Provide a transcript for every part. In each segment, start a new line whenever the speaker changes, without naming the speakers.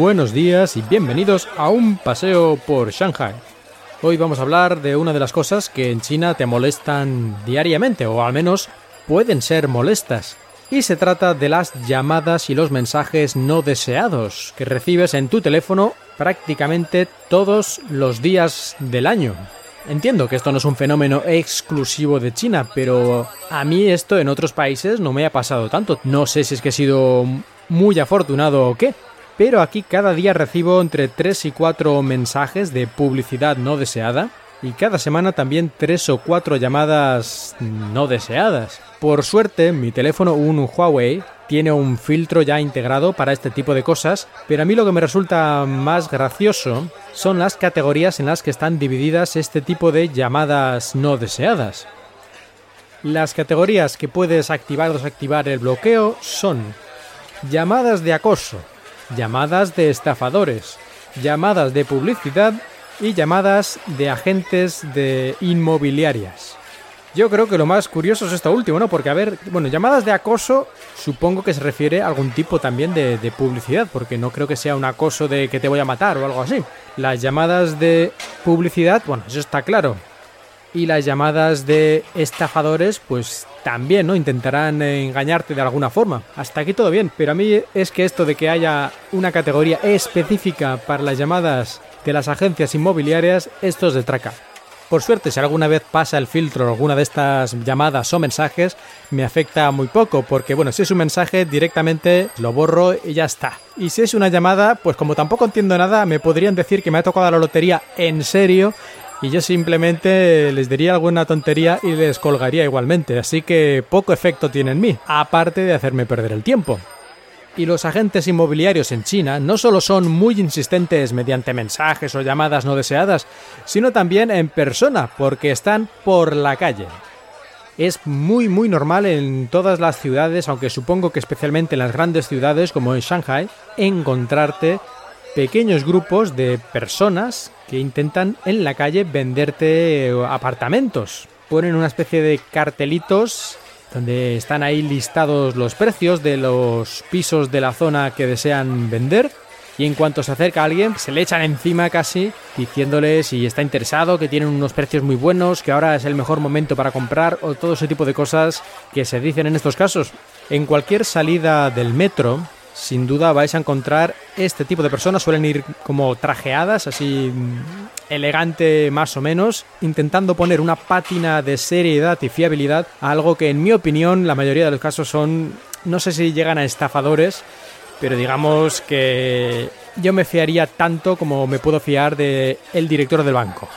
buenos días y bienvenidos a un paseo por Shanghai. Hoy vamos a hablar de una de las cosas que en China te molestan diariamente, o al menos pueden ser molestas. Y se trata de las llamadas y los mensajes no deseados que recibes en tu teléfono prácticamente todos los días del año. Entiendo que esto no es un fenómeno exclusivo de China, pero a mí esto en otros países no me ha pasado tanto. No sé si es que he sido muy afortunado o qué, pero aquí cada día recibo entre 3 y 4 mensajes de publicidad no deseada y cada semana también 3 o 4 llamadas no deseadas. Por suerte, mi teléfono, un Huawei, tiene un filtro ya integrado para este tipo de cosas, pero a mí lo que me resulta más gracioso son las categorías en las que están divididas este tipo de llamadas no deseadas. Las categorías que puedes activar o desactivar el bloqueo son llamadas de acoso, llamadas de estafadores, llamadas de publicidad y llamadas de agentes de inmobiliarias. Yo creo que lo más curioso es esto último, ¿no? Porque, a ver, bueno, llamadas de acoso supongo que se refiere a algún tipo también de, de, publicidad, porque no creo que sea un acoso de que te voy a matar o algo así. Las llamadas de publicidad, bueno, eso está claro. Y las llamadas de estafadores, pues también, ¿no? Intentarán engañarte de alguna forma. Hasta aquí todo bien, pero a mí es que esto de que haya una categoría específica para las llamadas de las agencias inmobiliarias, esto es de traca. Por suerte, si alguna vez pasa el filtro alguna de estas llamadas o mensajes, me afecta muy poco, porque bueno, si es un mensaje directamente lo borro y ya está. Y si es una llamada, pues como tampoco entiendo nada, me podrían decir que me ha tocado la lotería en serio y yo simplemente les diría alguna tontería y les colgaría igualmente, así que poco efecto tiene en mí, aparte de hacerme perder el tiempo. Y los agentes inmobiliarios en China no solo son muy insistentes mediante mensajes o llamadas no deseadas, sino también en persona, porque están por la calle. Es muy muy normal en todas las ciudades, aunque supongo que especialmente en las grandes ciudades como en Shanghai, encontrarte pequeños grupos de personas que intentan en la calle venderte apartamentos. Ponen una especie de cartelitos donde están ahí listados los precios de los pisos de la zona que desean vender. Y en cuanto se acerca alguien, se le echan encima casi, diciéndole si está interesado, que tienen unos precios muy buenos, que ahora es el mejor momento para comprar, o todo ese tipo de cosas que se dicen en estos casos. En cualquier salida del metro, sin duda vais a encontrar este tipo de personas. Suelen ir como trajeadas, así elegante más o menos, intentando poner una pátina de seriedad y fiabilidad a algo que en mi opinión la mayoría de los casos son, no sé si llegan a estafadores, pero digamos que yo me fiaría tanto como me puedo fiar de el director del banco.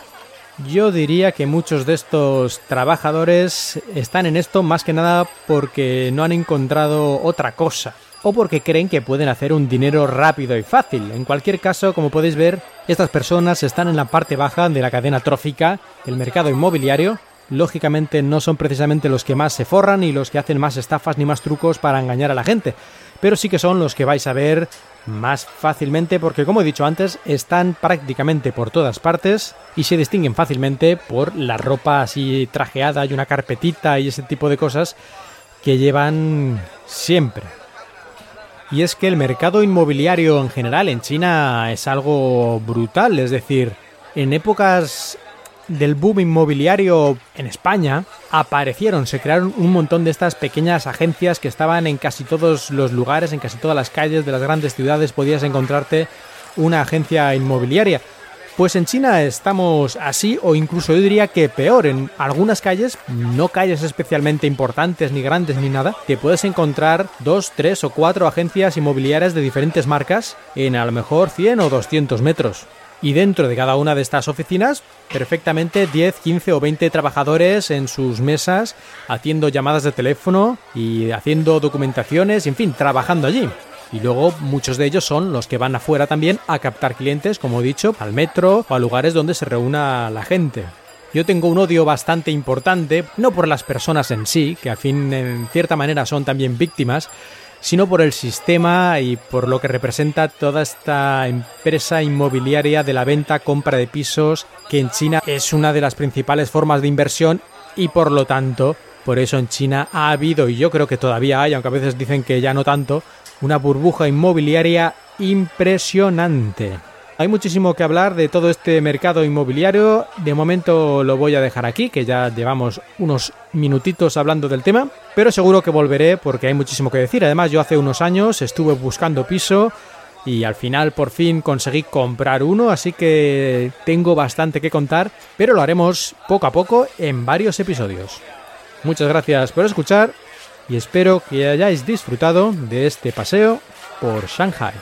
Yo diría que muchos de estos trabajadores están en esto más que nada porque no han encontrado otra cosa o porque creen que pueden hacer un dinero rápido y fácil. En cualquier caso, como podéis ver, estas personas están en la parte baja de la cadena trófica del mercado inmobiliario. Lógicamente no son precisamente los que más se forran y los que hacen más estafas ni más trucos para engañar a la gente, pero sí que son los que vais a ver más fácilmente porque como he dicho antes están prácticamente por todas partes y se distinguen fácilmente por la ropa así trajeada y una carpetita y ese tipo de cosas que llevan siempre y es que el mercado inmobiliario en general en China es algo brutal, es decir, en épocas del boom inmobiliario en España aparecieron, se crearon un montón de estas pequeñas agencias que estaban en casi todos los lugares, en casi todas las calles de las grandes ciudades podías encontrarte una agencia inmobiliaria. Pues en China estamos así o incluso yo diría que peor. En algunas calles, no calles especialmente importantes ni grandes ni nada, te puedes encontrar dos, tres o cuatro agencias inmobiliarias de diferentes marcas en a lo mejor 100 o 200 metros. Y dentro de cada una de estas oficinas, perfectamente 10, 15 o 20 trabajadores en sus mesas haciendo llamadas de teléfono y haciendo documentaciones, en fin, trabajando allí. Y luego muchos de ellos son los que van afuera también a captar clientes, como he dicho, al metro o a lugares donde se reúna la gente. Yo tengo un odio bastante importante, no por las personas en sí, que al fin en cierta manera son también víctimas, sino por el sistema y por lo que representa toda esta empresa inmobiliaria de la venta-compra de pisos, que en China es una de las principales formas de inversión y por lo tanto, por eso en China ha habido, y yo creo que todavía hay, aunque a veces dicen que ya no tanto, una burbuja inmobiliaria impresionante. Hay muchísimo que hablar de todo este mercado inmobiliario. De momento lo voy a dejar aquí, que ya llevamos unos minutitos hablando del tema, pero seguro que volveré porque hay muchísimo que decir. Además, yo hace unos años estuve buscando piso y al final por fin conseguí comprar uno, así que tengo bastante que contar, pero lo haremos poco a poco en varios episodios. Muchas gracias por escuchar y espero que hayáis disfrutado de este paseo por Shanghai.